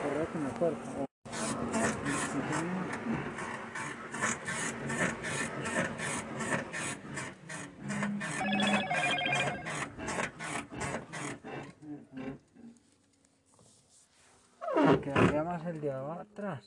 acordar que me acuerdo. Quedaría más el de atrás.